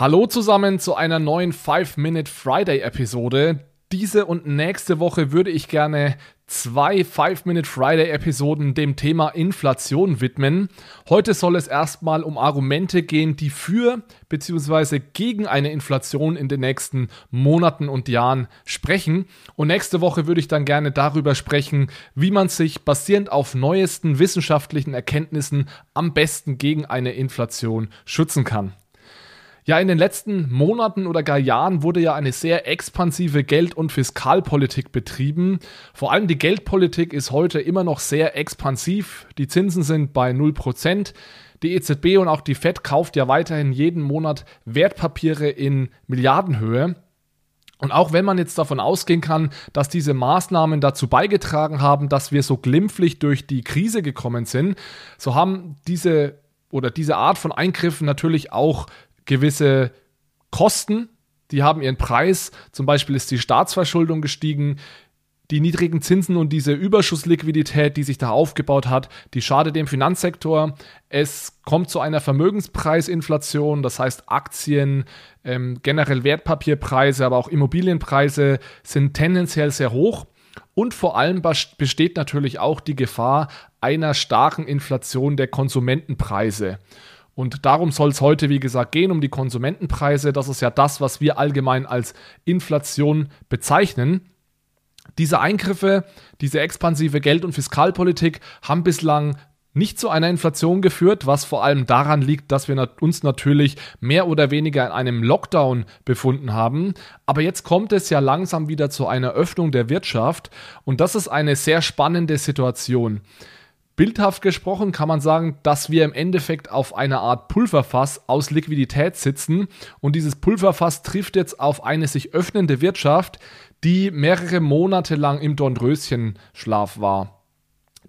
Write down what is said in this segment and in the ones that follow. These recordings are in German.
Hallo zusammen zu einer neuen 5-Minute Friday Episode. Diese und nächste Woche würde ich gerne zwei 5-Minute Friday Episoden dem Thema Inflation widmen. Heute soll es erstmal um Argumente gehen, die für bzw. gegen eine Inflation in den nächsten Monaten und Jahren sprechen. Und nächste Woche würde ich dann gerne darüber sprechen, wie man sich basierend auf neuesten wissenschaftlichen Erkenntnissen am besten gegen eine Inflation schützen kann. Ja, in den letzten Monaten oder gar Jahren wurde ja eine sehr expansive Geld- und Fiskalpolitik betrieben. Vor allem die Geldpolitik ist heute immer noch sehr expansiv. Die Zinsen sind bei 0%. Die EZB und auch die Fed kauft ja weiterhin jeden Monat Wertpapiere in Milliardenhöhe. Und auch wenn man jetzt davon ausgehen kann, dass diese Maßnahmen dazu beigetragen haben, dass wir so glimpflich durch die Krise gekommen sind, so haben diese oder diese Art von Eingriffen natürlich auch gewisse Kosten, die haben ihren Preis. Zum Beispiel ist die Staatsverschuldung gestiegen. Die niedrigen Zinsen und diese Überschussliquidität, die sich da aufgebaut hat, die schadet dem Finanzsektor. Es kommt zu einer Vermögenspreisinflation, das heißt Aktien, ähm, generell Wertpapierpreise, aber auch Immobilienpreise sind tendenziell sehr hoch. Und vor allem besteht natürlich auch die Gefahr einer starken Inflation der Konsumentenpreise. Und darum soll es heute, wie gesagt, gehen, um die Konsumentenpreise. Das ist ja das, was wir allgemein als Inflation bezeichnen. Diese Eingriffe, diese expansive Geld- und Fiskalpolitik haben bislang nicht zu einer Inflation geführt, was vor allem daran liegt, dass wir uns natürlich mehr oder weniger in einem Lockdown befunden haben. Aber jetzt kommt es ja langsam wieder zu einer Öffnung der Wirtschaft und das ist eine sehr spannende Situation. Bildhaft gesprochen kann man sagen, dass wir im Endeffekt auf einer Art Pulverfass aus Liquidität sitzen und dieses Pulverfass trifft jetzt auf eine sich öffnende Wirtschaft, die mehrere Monate lang im Dornröschenschlaf war.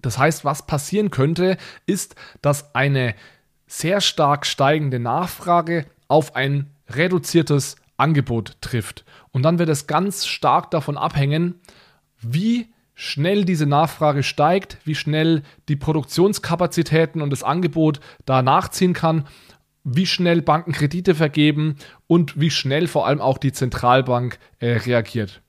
Das heißt, was passieren könnte, ist, dass eine sehr stark steigende Nachfrage auf ein reduziertes Angebot trifft. Und dann wird es ganz stark davon abhängen, wie schnell diese Nachfrage steigt, wie schnell die Produktionskapazitäten und das Angebot da nachziehen kann, wie schnell Banken Kredite vergeben und wie schnell vor allem auch die Zentralbank äh, reagiert.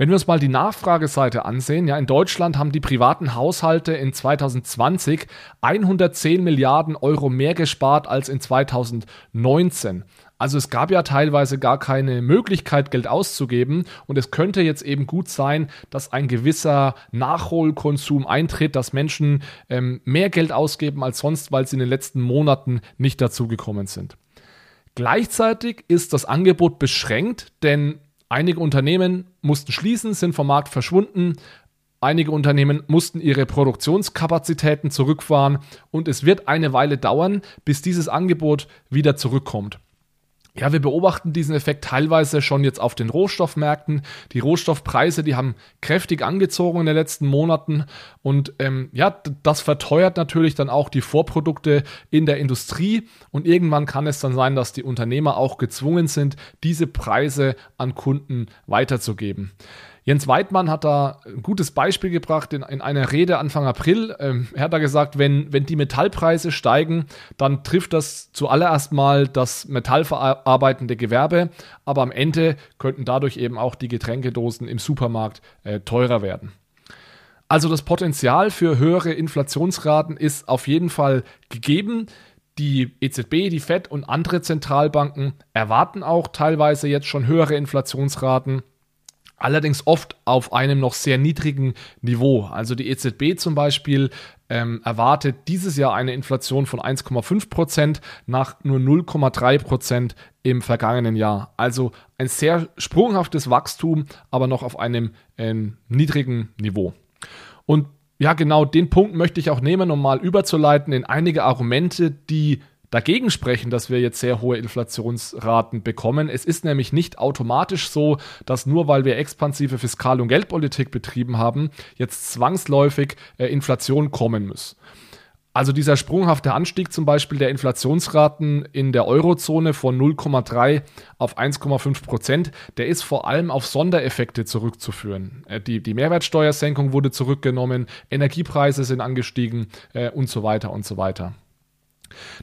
Wenn wir uns mal die Nachfrageseite ansehen, ja, in Deutschland haben die privaten Haushalte in 2020 110 Milliarden Euro mehr gespart als in 2019. Also es gab ja teilweise gar keine Möglichkeit, Geld auszugeben und es könnte jetzt eben gut sein, dass ein gewisser Nachholkonsum eintritt, dass Menschen ähm, mehr Geld ausgeben als sonst, weil sie in den letzten Monaten nicht dazu gekommen sind. Gleichzeitig ist das Angebot beschränkt, denn einige Unternehmen mussten schließen, sind vom Markt verschwunden. Einige Unternehmen mussten ihre Produktionskapazitäten zurückfahren und es wird eine Weile dauern, bis dieses Angebot wieder zurückkommt. Ja, wir beobachten diesen Effekt teilweise schon jetzt auf den Rohstoffmärkten. Die Rohstoffpreise, die haben kräftig angezogen in den letzten Monaten und ähm, ja, das verteuert natürlich dann auch die Vorprodukte in der Industrie und irgendwann kann es dann sein, dass die Unternehmer auch gezwungen sind, diese Preise an Kunden weiterzugeben. Jens Weidmann hat da ein gutes Beispiel gebracht in, in einer Rede Anfang April. Ähm, er hat da gesagt, wenn, wenn die Metallpreise steigen, dann trifft das zuallererst mal das metallverarbeitende Gewerbe, aber am Ende könnten dadurch eben auch die Getränkedosen im Supermarkt äh, teurer werden. Also das Potenzial für höhere Inflationsraten ist auf jeden Fall gegeben. Die EZB, die Fed und andere Zentralbanken erwarten auch teilweise jetzt schon höhere Inflationsraten allerdings oft auf einem noch sehr niedrigen Niveau. Also die EZB zum Beispiel ähm, erwartet dieses Jahr eine Inflation von 1,5 Prozent nach nur 0,3 Prozent im vergangenen Jahr. Also ein sehr sprunghaftes Wachstum, aber noch auf einem ähm, niedrigen Niveau. Und ja, genau den Punkt möchte ich auch nehmen, um mal überzuleiten in einige Argumente, die dagegen sprechen, dass wir jetzt sehr hohe Inflationsraten bekommen. Es ist nämlich nicht automatisch so, dass nur weil wir expansive Fiskal- und Geldpolitik betrieben haben, jetzt zwangsläufig äh, Inflation kommen muss. Also dieser sprunghafte Anstieg zum Beispiel der Inflationsraten in der Eurozone von 0,3 auf 1,5 Prozent, der ist vor allem auf Sondereffekte zurückzuführen. Äh, die, die Mehrwertsteuersenkung wurde zurückgenommen, Energiepreise sind angestiegen äh, und so weiter und so weiter.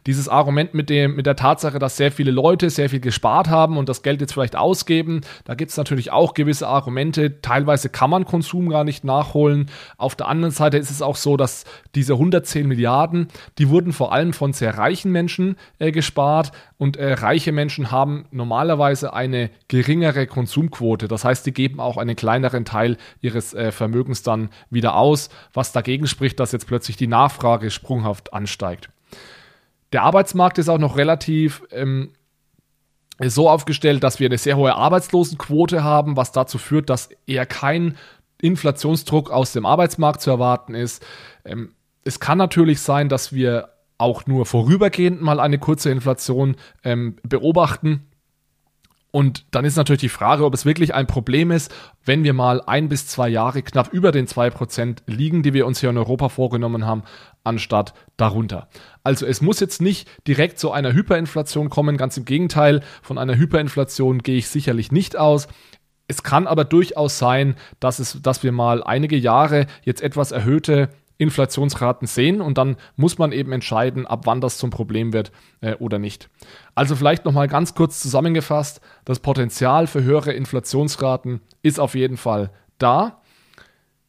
Dieses Argument mit, dem, mit der Tatsache, dass sehr viele Leute sehr viel gespart haben und das Geld jetzt vielleicht ausgeben, da gibt es natürlich auch gewisse Argumente. Teilweise kann man Konsum gar nicht nachholen. Auf der anderen Seite ist es auch so, dass diese 110 Milliarden, die wurden vor allem von sehr reichen Menschen äh, gespart und äh, reiche Menschen haben normalerweise eine geringere Konsumquote. Das heißt, die geben auch einen kleineren Teil ihres äh, Vermögens dann wieder aus, was dagegen spricht, dass jetzt plötzlich die Nachfrage sprunghaft ansteigt. Der Arbeitsmarkt ist auch noch relativ ähm, so aufgestellt, dass wir eine sehr hohe Arbeitslosenquote haben, was dazu führt, dass eher kein Inflationsdruck aus dem Arbeitsmarkt zu erwarten ist. Ähm, es kann natürlich sein, dass wir auch nur vorübergehend mal eine kurze Inflation ähm, beobachten. Und dann ist natürlich die Frage, ob es wirklich ein Problem ist, wenn wir mal ein bis zwei Jahre knapp über den 2% liegen, die wir uns hier in Europa vorgenommen haben, anstatt darunter. Also es muss jetzt nicht direkt zu einer Hyperinflation kommen, ganz im Gegenteil, von einer Hyperinflation gehe ich sicherlich nicht aus. Es kann aber durchaus sein, dass, es, dass wir mal einige Jahre jetzt etwas erhöhte Inflationsraten sehen und dann muss man eben entscheiden, ab wann das zum Problem wird äh, oder nicht. Also vielleicht nochmal ganz kurz zusammengefasst, das Potenzial für höhere Inflationsraten ist auf jeden Fall da.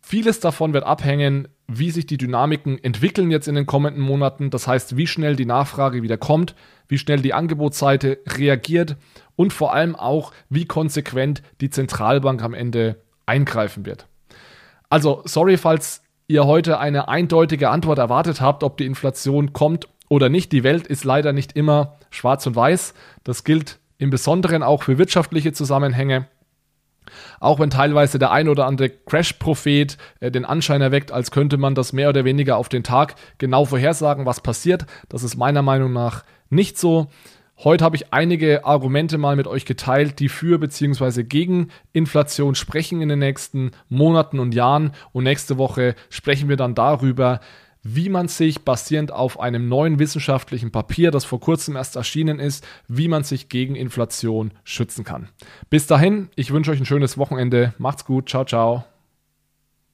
Vieles davon wird abhängen, wie sich die Dynamiken entwickeln jetzt in den kommenden Monaten. Das heißt, wie schnell die Nachfrage wieder kommt, wie schnell die Angebotsseite reagiert und vor allem auch, wie konsequent die Zentralbank am Ende eingreifen wird. Also, sorry, falls ihr heute eine eindeutige Antwort erwartet habt, ob die Inflation kommt oder nicht. Die Welt ist leider nicht immer schwarz und weiß. Das gilt im Besonderen auch für wirtschaftliche Zusammenhänge. Auch wenn teilweise der ein oder andere Crash-Prophet äh, den Anschein erweckt, als könnte man das mehr oder weniger auf den Tag genau vorhersagen, was passiert. Das ist meiner Meinung nach nicht so. Heute habe ich einige Argumente mal mit euch geteilt, die für bzw. gegen Inflation sprechen in den nächsten Monaten und Jahren. Und nächste Woche sprechen wir dann darüber, wie man sich basierend auf einem neuen wissenschaftlichen Papier, das vor kurzem erst erschienen ist, wie man sich gegen Inflation schützen kann. Bis dahin, ich wünsche euch ein schönes Wochenende. Macht's gut. Ciao, ciao.